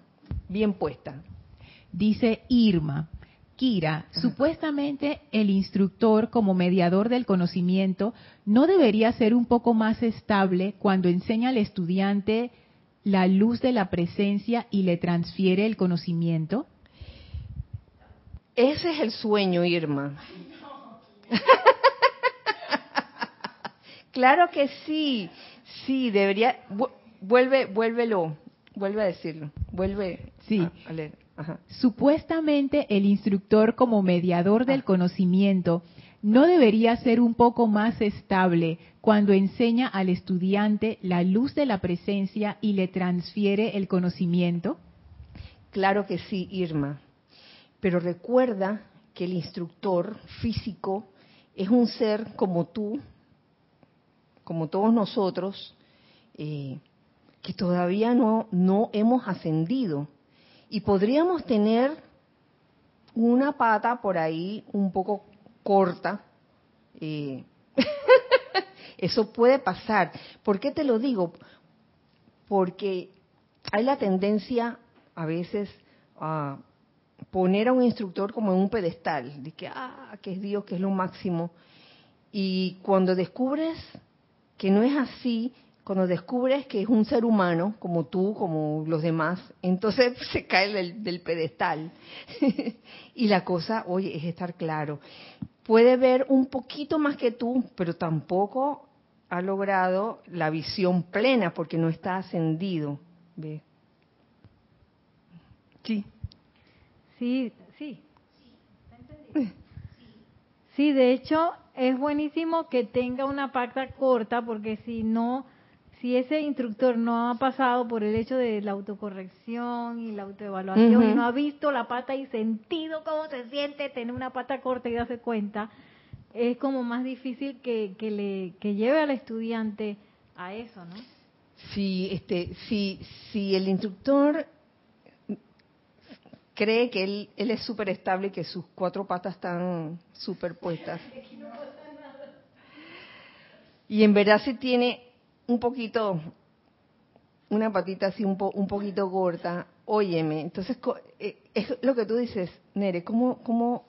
bien puesta. Dice Irma, Kira, supuestamente el instructor como mediador del conocimiento no debería ser un poco más estable cuando enseña al estudiante la luz de la presencia y le transfiere el conocimiento. Ese es el sueño, Irma. claro que sí. Sí, debería. Vuelve, vuélvelo, vuelve a decirlo, vuelve sí. a, a leer. Ajá. Supuestamente el instructor como mediador del conocimiento no debería ser un poco más estable cuando enseña al estudiante la luz de la presencia y le transfiere el conocimiento. Claro que sí, Irma. Pero recuerda que el instructor físico es un ser como tú, como todos nosotros, eh, que todavía no, no hemos ascendido. Y podríamos tener una pata por ahí un poco corta. Eh, eso puede pasar. ¿Por qué te lo digo? Porque hay la tendencia a veces a poner a un instructor como en un pedestal, de que, ah, que es Dios, que es lo máximo. Y cuando descubres que no es así, cuando descubres que es un ser humano, como tú, como los demás, entonces se cae del, del pedestal. y la cosa, oye, es estar claro. Puede ver un poquito más que tú, pero tampoco ha logrado la visión plena porque no está ascendido. ¿Ve? Sí. Sí, sí. Sí, de hecho es buenísimo que tenga una pacta corta porque si no, si ese instructor no ha pasado por el hecho de la autocorrección y la autoevaluación uh -huh. y no ha visto la pata y sentido cómo se siente tener una pata corta y darse cuenta, es como más difícil que, que le que lleve al estudiante a eso, ¿no? Si este si si el instructor cree que él, él es súper estable y que sus cuatro patas están superpuestas. Y en verdad si tiene un poquito, una patita así un, po, un poquito corta, óyeme, entonces es lo que tú dices, Nere, ¿cómo, ¿cómo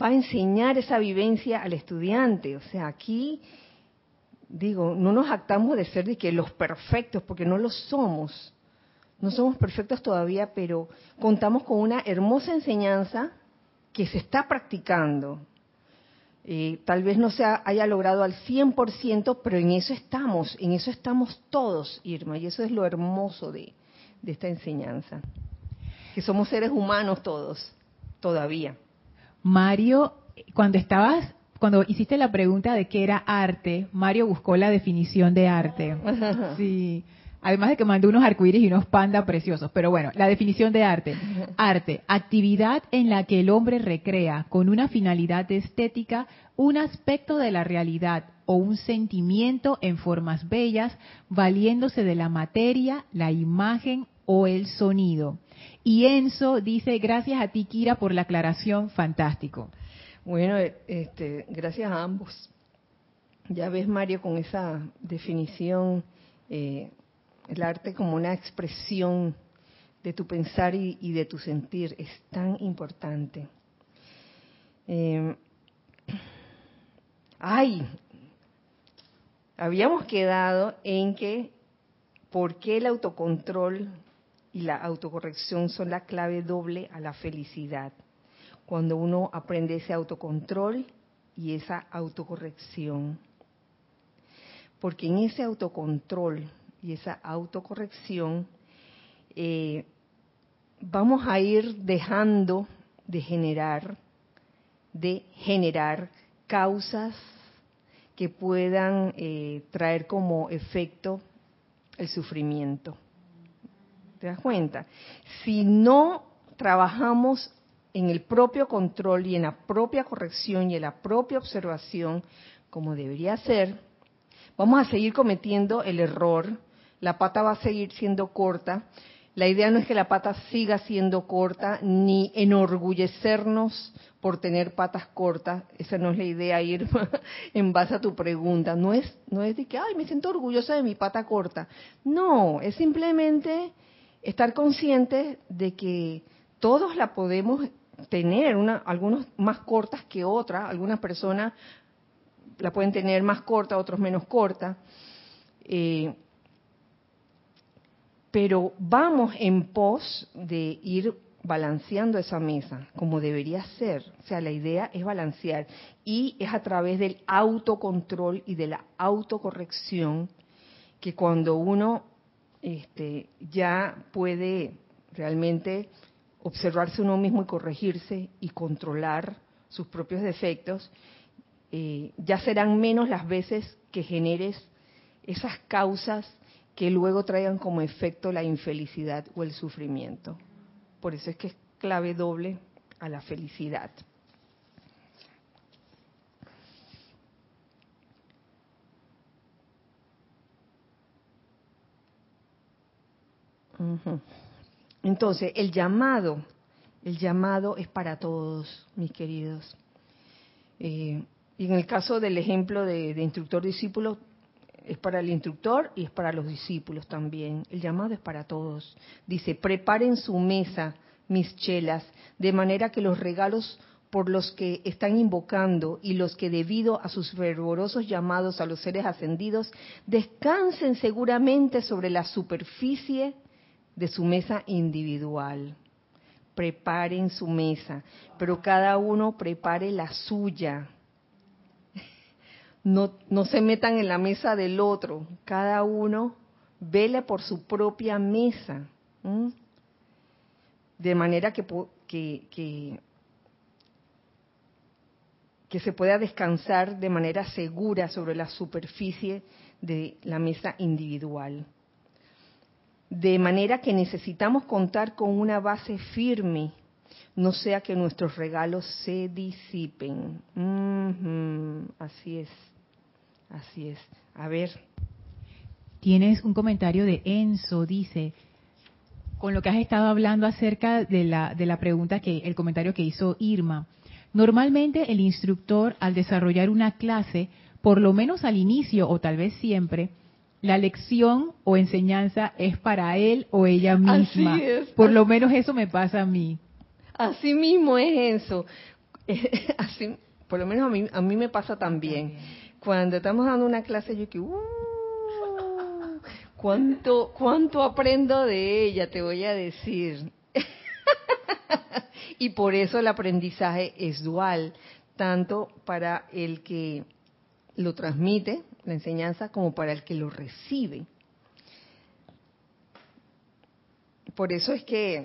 va a enseñar esa vivencia al estudiante? O sea, aquí, digo, no nos actamos de ser de que los perfectos, porque no lo somos. No somos perfectos todavía, pero contamos con una hermosa enseñanza que se está practicando. Eh, tal vez no se haya logrado al 100%, pero en eso estamos, en eso estamos todos, Irma, y eso es lo hermoso de, de esta enseñanza. Que somos seres humanos todos, todavía. Mario, cuando estabas, cuando hiciste la pregunta de qué era arte, Mario buscó la definición de arte. Sí. Además de que mandó unos arcoíris y unos pandas preciosos. Pero bueno, la definición de arte. Arte, actividad en la que el hombre recrea con una finalidad estética un aspecto de la realidad o un sentimiento en formas bellas, valiéndose de la materia, la imagen o el sonido. Y Enzo dice, gracias a ti, Kira, por la aclaración, fantástico. Bueno, este, gracias a ambos. Ya ves, Mario, con esa definición, eh, el arte como una expresión de tu pensar y, de tu sentir es tan importante. Eh, ay, habíamos quedado en que por qué el autocontrol y la autocorrección son la clave doble a la felicidad. Cuando uno aprende ese autocontrol y esa autocorrección. Porque en ese autocontrol y esa autocorrección eh, vamos a ir dejando de generar, de generar causas que puedan eh, traer como efecto el sufrimiento. ¿Te das cuenta? Si no trabajamos en el propio control y en la propia corrección y en la propia observación, como debería ser, vamos a seguir cometiendo el error, la pata va a seguir siendo corta. La idea no es que la pata siga siendo corta, ni enorgullecernos por tener patas cortas. Esa no es la idea, ir en base a tu pregunta. No es, no es de que, ay, me siento orgullosa de mi pata corta. No, es simplemente estar consciente de que todos la podemos tener, una, algunos más cortas que otras, algunas personas la pueden tener más corta, otros menos corta. Eh, pero vamos en pos de ir balanceando esa mesa como debería ser. O sea, la idea es balancear y es a través del autocontrol y de la autocorrección que cuando uno este, ya puede realmente observarse uno mismo y corregirse y controlar sus propios defectos, eh, ya serán menos las veces que generes esas causas que luego traigan como efecto la infelicidad o el sufrimiento. Por eso es que es clave doble a la felicidad. Entonces, el llamado, el llamado es para todos, mis queridos. Eh, y en el caso del ejemplo de, instructor-discípulo, es para el instructor y es para los discípulos también. El llamado es para todos. Dice, preparen su mesa, mis chelas, de manera que los regalos por los que están invocando y los que debido a sus fervorosos llamados a los seres ascendidos descansen seguramente sobre la superficie de su mesa individual. Preparen su mesa, pero cada uno prepare la suya no, no se metan en la mesa del otro, cada uno vele por su propia mesa, de manera que, que, que, que se pueda descansar de manera segura sobre la superficie de la mesa individual. De manera que necesitamos contar con una base firme, no sea que nuestros regalos se disipen. así es. Así es. A ver. Tienes un comentario de Enzo, dice, con lo que has estado hablando acerca de la, de la pregunta que, el comentario que hizo Irma. Normalmente el instructor al desarrollar una clase, por lo menos al inicio o tal vez siempre, la lección o enseñanza es para él o ella misma. Así es. Por lo menos eso me pasa a mí. Así mismo es eso. Así, por lo menos a mí, a mí me pasa también cuando estamos dando una clase, yo que, uh, ¿cuánto, ¿cuánto aprendo de ella? Te voy a decir. y por eso el aprendizaje es dual, tanto para el que lo transmite, la enseñanza, como para el que lo recibe. Por eso es que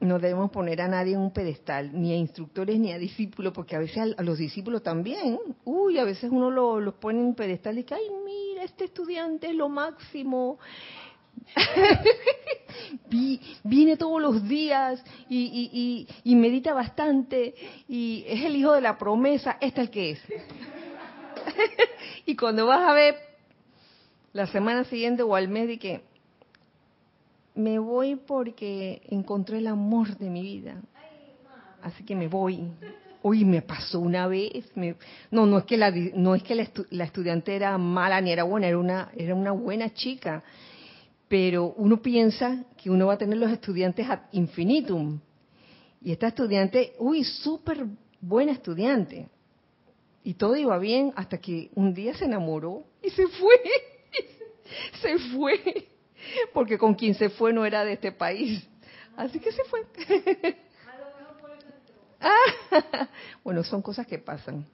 no debemos poner a nadie en un pedestal, ni a instructores ni a discípulos, porque a veces a, los discípulos también, uy, a veces uno los pone en un pedestal y que, ay, mira, este estudiante es lo máximo. Viene todos los días y, y, medita bastante y es el hijo de la promesa, este es el que es. y cuando vas a ver la semana siguiente o al mes de que me voy porque encontré el amor de mi vida. Así que me voy. Uy, me pasó una vez. no, no es que la no es que la, estudiante era mala ni era buena, era una era una buena chica. Pero uno piensa que uno va a tener los estudiantes ad infinitum. Y esta estudiante, uy, súper buena estudiante. Y todo iba bien hasta que un día se enamoró y se fue. se fue porque con quien se fue no era de este país. Así que se fue. Ah, bueno, son cosas que pasan.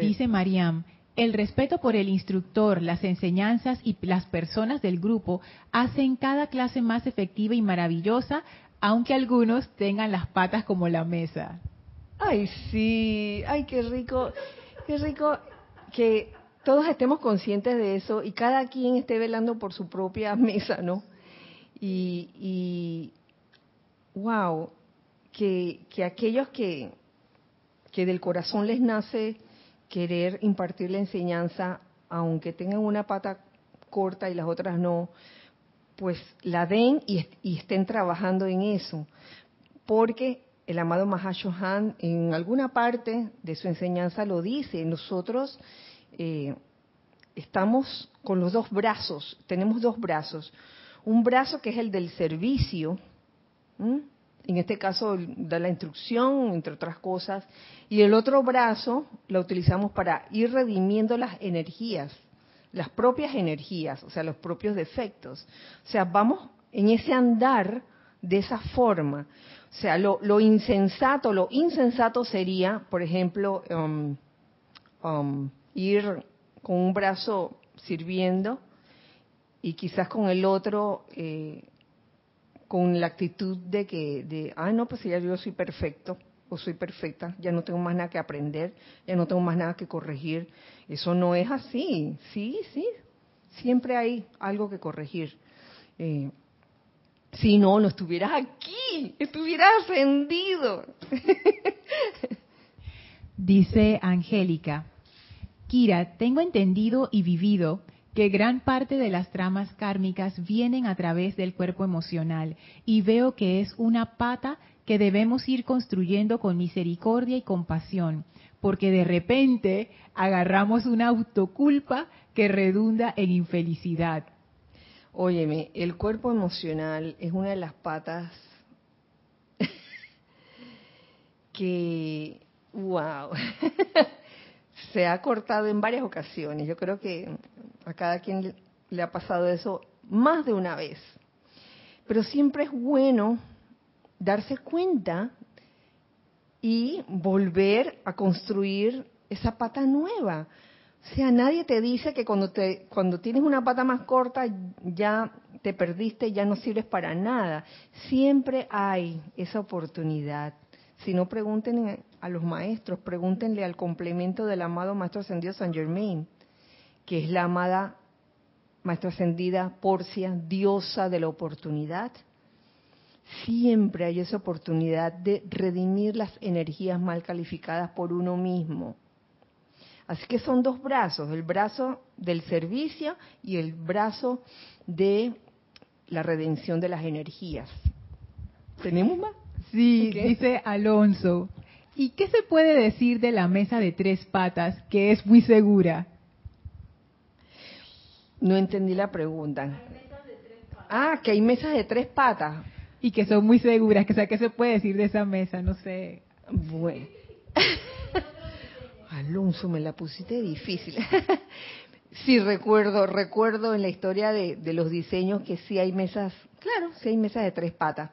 Dice Mariam, el respeto por el instructor, las enseñanzas y las personas del grupo hacen cada clase más efectiva y maravillosa, aunque algunos tengan las patas como la mesa. Ay, sí, ay, qué rico, qué rico que todos estemos conscientes de eso y cada quien esté velando por su propia mesa, ¿no? Y, y wow, que, que aquellos que, que del corazón les nace querer impartir la enseñanza, aunque tengan una pata corta y las otras no, pues la den y, estén trabajando en eso. Porque el amado Mahashohan en alguna parte de su enseñanza lo dice, nosotros eh, estamos con los dos brazos, tenemos dos brazos. Un brazo que es el del servicio, en este caso da la instrucción, entre otras cosas, y el otro brazo lo utilizamos para ir redimiendo las energías, las propias energías, o sea, los propios defectos. O sea, vamos en ese andar de esa forma. O sea, lo, insensato, lo insensato sería, por ejemplo, um, um, ir con un brazo sirviendo y quizás con el otro eh, con la actitud de que, de, ah, no, pues ya yo soy perfecto o soy perfecta, ya no tengo más nada que aprender, ya no tengo más nada que corregir. Eso no es así, sí, sí, siempre hay algo que corregir. Eh, si no, no estuvieras aquí, estuvieras ascendido. Dice Angélica, Kira, tengo entendido y vivido que gran parte de las tramas kármicas vienen a través del cuerpo emocional y veo que es una pata que debemos ir construyendo con misericordia y compasión, porque de repente agarramos una autoculpa que redunda en infelicidad. Óyeme, el cuerpo emocional es una de las patas que, wow, se ha cortado en varias ocasiones. Yo creo que a cada quien le ha pasado eso más de una vez. Pero siempre es bueno darse cuenta y volver a construir esa pata nueva. O sea, nadie te dice que cuando, te, cuando tienes una pata más corta ya te perdiste, ya no sirves para nada. Siempre hay esa oportunidad. Si no, pregunten a los maestros, pregúntenle al complemento del amado Maestro Ascendido San Germain que es la amada Maestra Ascendida Porcia, diosa de la oportunidad, siempre hay esa oportunidad de redimir las energías mal calificadas por uno mismo. Así que son dos brazos, el brazo del servicio y el brazo de la redención de las energías. ¿Tenemos más? Sí, dice Alonso. ¿Y qué se puede decir de la mesa de tres patas que es muy segura? No entendí la pregunta. Ah, que hay mesas de tres patas. Y que son muy seguras. Que, sea, ¿Qué se puede decir de esa mesa? No sé. Bueno. Alonso, me la pusiste difícil. sí, recuerdo, recuerdo en la historia de, los diseños que sí hay mesas, claro, sí hay mesas de tres patas.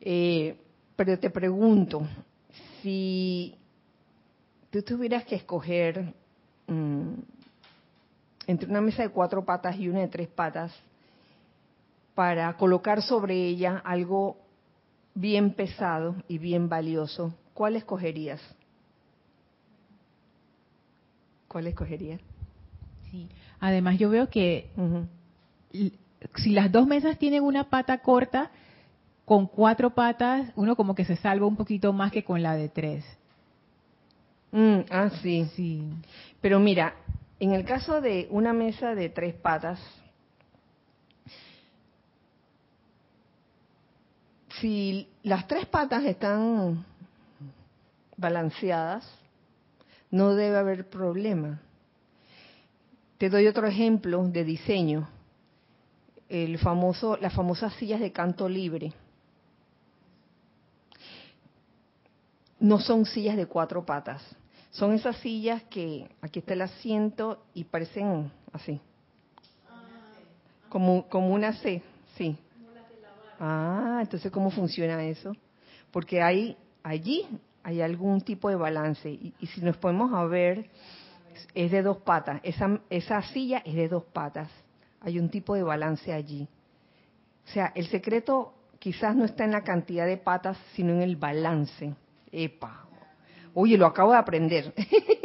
Eh, pero te pregunto, si tú tuvieras que escoger mm, entre una mesa de cuatro patas y una de tres patas para colocar sobre ella algo bien pesado y bien valioso, ¿cuál escogerías? ¿Cuál escogerías? Sí. Además, yo veo que si las dos mesas tienen una pata corta, con cuatro patas, uno como que se salva un poquito más que con la de tres. Mm, ah, sí. Sí. Pero mira, en el caso de una mesa de tres patas, si las tres patas están balanceadas, no debe haber problema. Te doy otro ejemplo de diseño. El famoso, las famosas sillas de canto libre. No son sillas de cuatro patas, son esas sillas que aquí está el asiento y parecen así, Como, como una C, sí. Ah, entonces ¿cómo funciona eso? Porque hay allí hay algún tipo de balance y, si nos podemos a ver es de dos patas. Esa, esa silla es de dos patas. Hay un tipo de balance allí. O sea, el secreto quizás no está en la cantidad de patas, sino en el balance. Epa. Oye, lo acabo de aprender.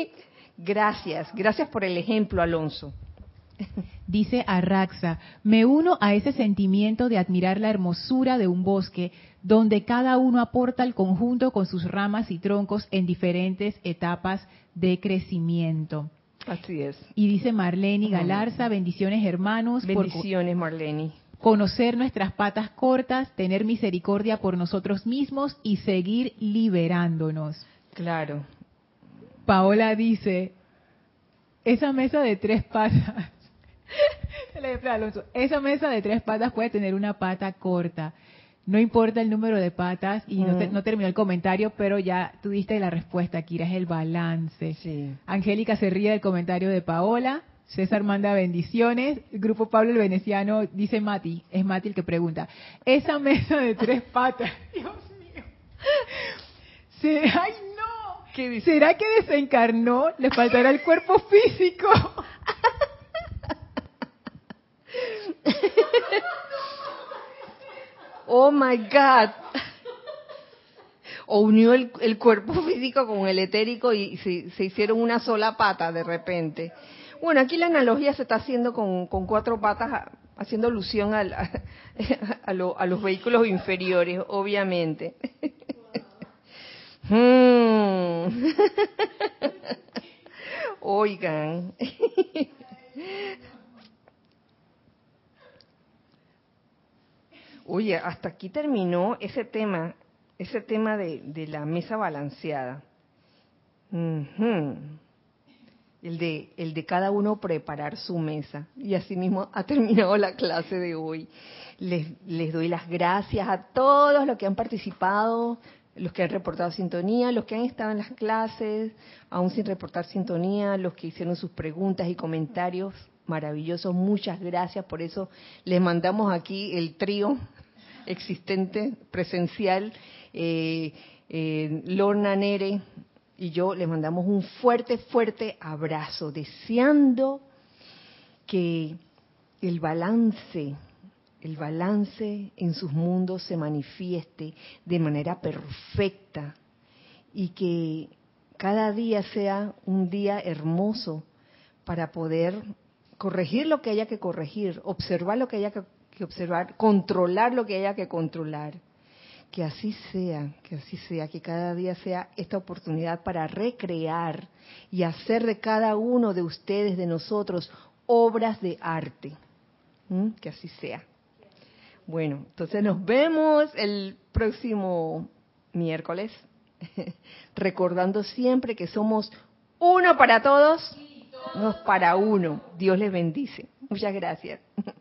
gracias, gracias por el ejemplo, Alonso. Dice Arraxa, me uno a ese sentimiento de admirar la hermosura de un bosque donde cada uno aporta al conjunto con sus ramas y troncos en diferentes etapas de crecimiento. Así es. Y dice Marlene Galarza, bendiciones hermanos. Bendiciones, Marlene. Conocer nuestras patas cortas, tener misericordia por nosotros mismos y seguir liberándonos. Claro. Paola dice, esa mesa de tres patas esa mesa de tres patas puede tener una pata corta. No importa el número de patas y no, terminó el comentario, pero ya tuviste la respuesta, Kira, es el balance. Angélica se ríe del comentario de Paola. César manda bendiciones. El grupo Pablo el Veneciano dice Mati, es Mati el que pregunta. Esa mesa de tres patas, Dios mío. ¡Ay, no! ¿Será que desencarnó? ¿Le faltará el cuerpo físico? oh my God. O unió el, cuerpo físico con el etérico y se, hicieron una sola pata de repente. Bueno, aquí la analogía se está haciendo con, cuatro patas, haciendo alusión a, los vehículos inferiores, obviamente. Hmm. Oigan. Oye, hasta aquí terminó ese tema, ese tema de, la mesa balanceada. El de, el de cada uno preparar su mesa. Y así mismo ha terminado la clase de hoy. Les, les doy las gracias a todos los que han participado, los que han reportado sintonía, los que han estado en las clases, aún sin reportar sintonía, los que hicieron sus preguntas y comentarios maravillosos. Muchas gracias. Por eso les mandamos aquí el trío existente, presencial. Eh, eh, Lorna Nere y yo les mandamos un fuerte, fuerte abrazo, deseando que el balance, el balance en sus mundos se manifieste de manera perfecta y que cada día sea un día hermoso para poder corregir lo que haya que corregir, observar lo que haya que que observar, controlar lo que haya que controlar. Que así sea, que así sea, que cada día sea esta oportunidad para recrear y hacer de cada uno de ustedes, de nosotros, obras de arte. ¿Mm? Que así sea. Bueno, entonces nos vemos el próximo miércoles, recordando siempre que somos uno para todos, no para uno. Dios les bendice. Muchas gracias.